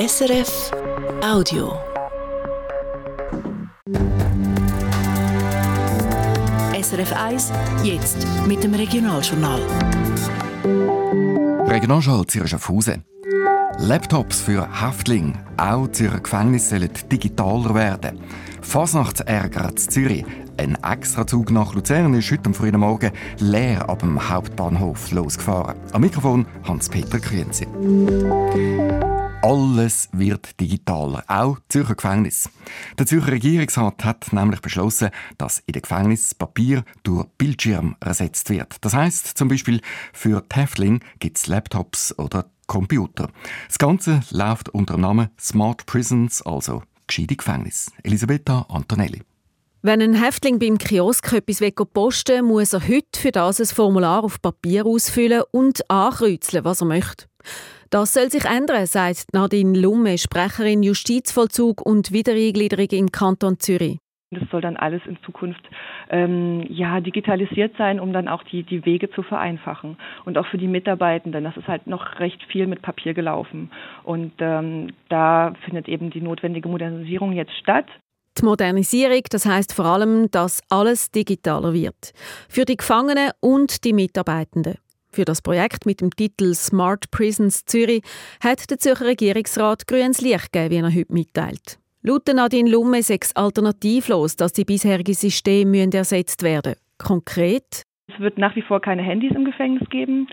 SRF Audio. SRF 1, jetzt mit dem Regionaljournal. Regionaljournal Zürich Schaffhausen. Laptops für Häftlinge, auch Zürcher Gefängnisse sollen digitaler werden. Fasnachtsärger in Zürich. Ein Extrazug nach Luzern ist heute am frühen Morgen leer ab dem Hauptbahnhof losgefahren. Am Mikrofon Hans-Peter Krienzi. Alles wird digitaler, auch Zürcher Gefängnis. Der Zürcher Regierungsrat hat nämlich beschlossen, dass in den Gefängnissen Papier durch Bildschirm ersetzt wird. Das heißt zum Beispiel für die Häftlinge gibt es Laptops oder Computer. Das Ganze läuft unter dem Namen Smart Prisons, also gescheite Gefängnis. Elisabetta Antonelli. Wenn ein Häftling beim Kiosk etwas posten will, muss er heute für das ein Formular auf Papier ausfüllen und ankreuzeln, was er möchte. Das soll sich ändern, sagt Nadine Lumme, Sprecherin Justizvollzug und Wiedereingliederung im Kanton Zürich. Das soll dann alles in Zukunft ähm, ja digitalisiert sein, um dann auch die, die Wege zu vereinfachen. Und auch für die Mitarbeitenden, das ist halt noch recht viel mit Papier gelaufen. Und ähm, da findet eben die notwendige Modernisierung jetzt statt. Die Modernisierung, das heißt vor allem, dass alles digitaler wird. Für die Gefangenen und die Mitarbeitenden. Für das Projekt mit dem Titel Smart Prisons Zürich hat der Zürcher Regierungsrat grünes Licht gegeben, wie er heute mitteilt. Laut Nadine Lumme sechs alternativlos, dass die bisherigen Systeme ersetzt werden müssen. Konkret? Es wird nach wie vor keine Handys im Gefängnis geben.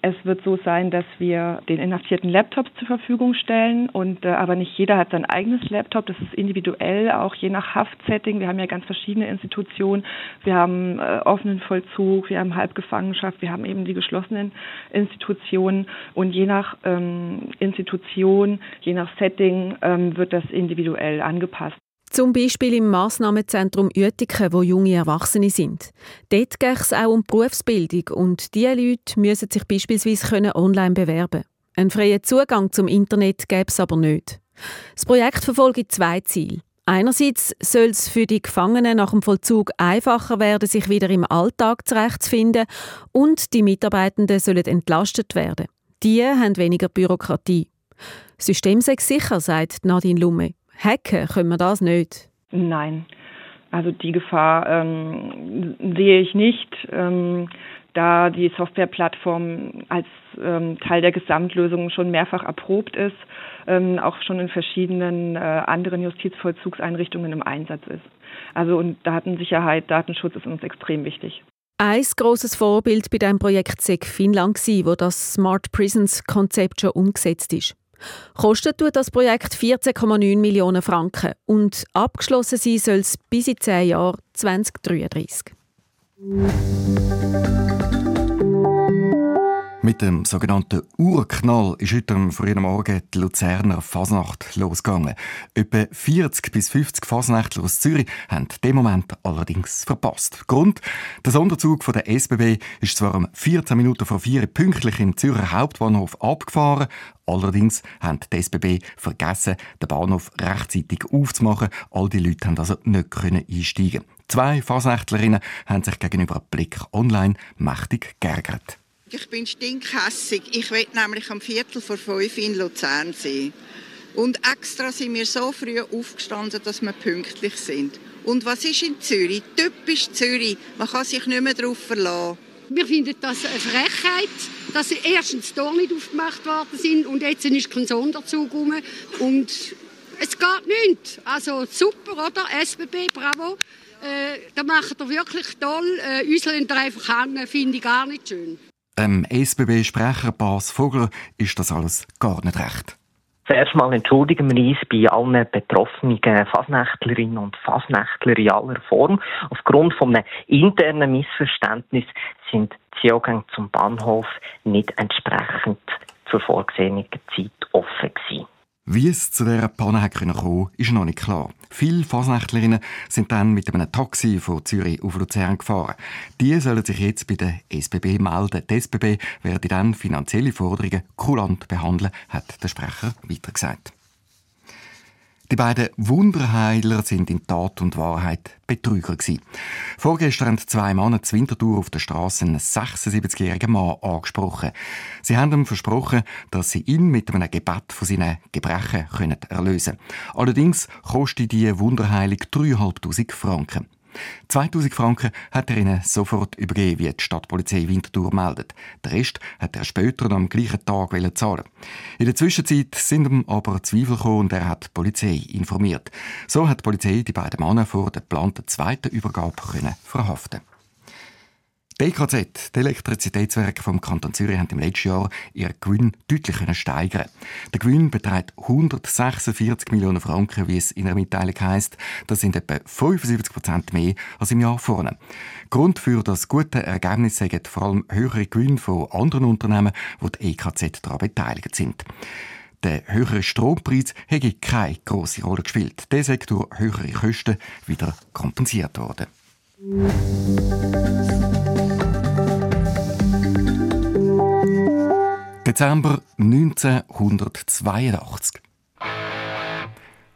Es wird so sein, dass wir den Inhaftierten Laptops zur Verfügung stellen und äh, aber nicht jeder hat sein eigenes Laptop. Das ist individuell, auch je nach Haftsetting. Wir haben ja ganz verschiedene Institutionen. Wir haben äh, offenen Vollzug, wir haben Halbgefangenschaft, wir haben eben die geschlossenen Institutionen und je nach ähm, Institution, je nach Setting ähm, wird das individuell angepasst. Zum Beispiel im Massnahmenzentrum Uetiken, wo junge Erwachsene sind. Dort geht es auch um Berufsbildung und diese Leute müssen sich beispielsweise online bewerben Einen freien Zugang zum Internet gäbe es aber nicht. Das Projekt verfolgt zwei Ziele. Einerseits soll es für die Gefangenen nach dem Vollzug einfacher werden, sich wieder im Alltag zurechtzufinden und die Mitarbeitenden sollen entlastet werden. Die haben weniger Bürokratie. Das System sei sicher, sagt Nadine Lumme. Hacken können wir das nicht? Nein. Also die Gefahr ähm, sehe ich nicht, ähm, da die Softwareplattform als ähm, Teil der Gesamtlösung schon mehrfach erprobt ist, ähm, auch schon in verschiedenen äh, anderen Justizvollzugseinrichtungen im Einsatz ist. Also und Datensicherheit, Datenschutz ist uns extrem wichtig. Ein grosses Vorbild bei diesem Projekt war Finnland, wo das Smart Prisons Konzept schon umgesetzt ist. Kostet tut das Projekt 14,9 Millionen Franken und abgeschlossen sein soll es bis in 10 Jahren 2033. Mit dem sogenannten Urknall ist heute am frühen Morgen die Luzerner Fasnacht losgegangen. Etwa 40 bis 50 Fasnächtler aus Zürich haben den Moment allerdings verpasst. Grund? Der Sonderzug von der SBB ist zwar um 14 Minuten vor 4 pünktlich im Zürcher Hauptbahnhof abgefahren, allerdings haben die SBB vergessen, den Bahnhof rechtzeitig aufzumachen. All die Leute haben also nicht einsteigen. Zwei Fasnächtlerinnen haben sich gegenüber Blick online mächtig geärgert. Ich bin stinkhässig. Ich will nämlich am Viertel vor fünf in Luzern sein. Und extra sind wir so früh aufgestanden, dass wir pünktlich sind. Und was ist in Zürich? Typisch Zürich. Man kann sich nicht mehr darauf verlassen. Wir finden das eine Frechheit, dass erstens die nicht aufgemacht worden sind und jetzt ist kein Sonderzug rum. Und es geht nicht. Also super, oder? SBB, bravo. Äh, da macht er wirklich toll. Äh, uns einfach hängen, finde ich gar nicht schön. Dem SBB-Sprecher Bas Vogler ist das alles gar nicht recht. Zuerst mal entschuldigen wir uns bei allen betroffenen Fasnächtlerinnen und Fasnächtler in aller Form. Aufgrund von einem internen Missverständnis sind die Zugänge zum Bahnhof nicht entsprechend zur vorgesehenen Zeit offen gewesen. Wie es zu dieser Panne kommen ist noch nicht klar. Viele Fasnächtlerinnen sind dann mit einem Taxi von Zürich auf Luzern gefahren. Die sollen sich jetzt bei der SBB melden. Die SBB werde dann finanzielle Forderungen kulant behandeln, hat der Sprecher weiter gesagt. Die beiden Wunderheiler sind in Tat und Wahrheit Betrüger gewesen. Vorgestern haben zwei Männer zur Winterthur auf der Straße einen 76-jährigen Mann angesprochen. Sie haben ihm versprochen, dass sie ihn mit einem Gebet von seinen Gebrechen erlösen können. Allerdings kostet die Wunderheilung 3'500 Franken. 2000 Franken hat er ihnen sofort übergeben, wie die Stadtpolizei Winterthur meldet. Den Rest hat er später am gleichen Tag zahlen. In der Zwischenzeit sind ihm aber Zweifel gekommen und er hat die Polizei informiert. So hat die Polizei die beiden Männer vor der geplanten zweiten Übergabe verhaften die EKZ, die Elektrizitätswerke vom Kanton Zürich, haben im letzten Jahr ihren Gewinn deutlich steigern. Der Gewinn beträgt 146 Millionen Franken, wie es in der Mitteilung heisst. Das sind etwa 75 Prozent mehr als im Jahr vorne. Grund für das gute Ergebnis sind vor allem höhere Gewinne von anderen Unternehmen, wo die EKZ daran beteiligt sind. Der höhere Strompreis hätte keine große Rolle gespielt. Der durch höhere Kosten wieder kompensiert worden. Dezember 1982.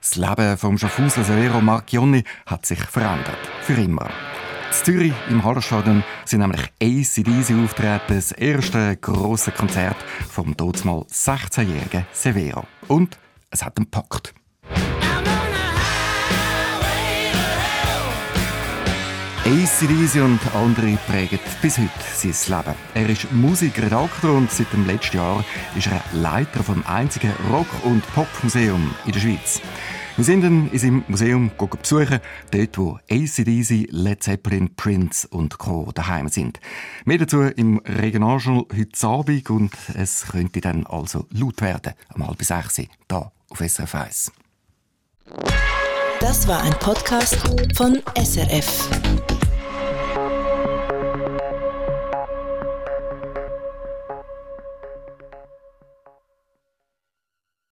Das Leben vom Schaffhauser Severo Marchionni hat sich verändert. Für immer. In Zürich im Hallerstadion sind nämlich ACDC auftreten, das erste große Konzert vom dort 16-jährigen Severo. Und es hat einen Pakt. ACDC und andere prägen bis heute sein Leben. Er ist Musikredakteur und seit dem letzten Jahr ist er Leiter vom einzigen Rock- und Popmuseum in der Schweiz. Wir sind ihn in seinem Museum besuchen, dort wo ACDC, Led Zeppelin, Prince und Co. daheim sind. Mehr dazu im Regionaljournal heute Abend und es könnte dann also laut werden, am halb sechs, hier auf SRF 1. Das war ein Podcast von SRF.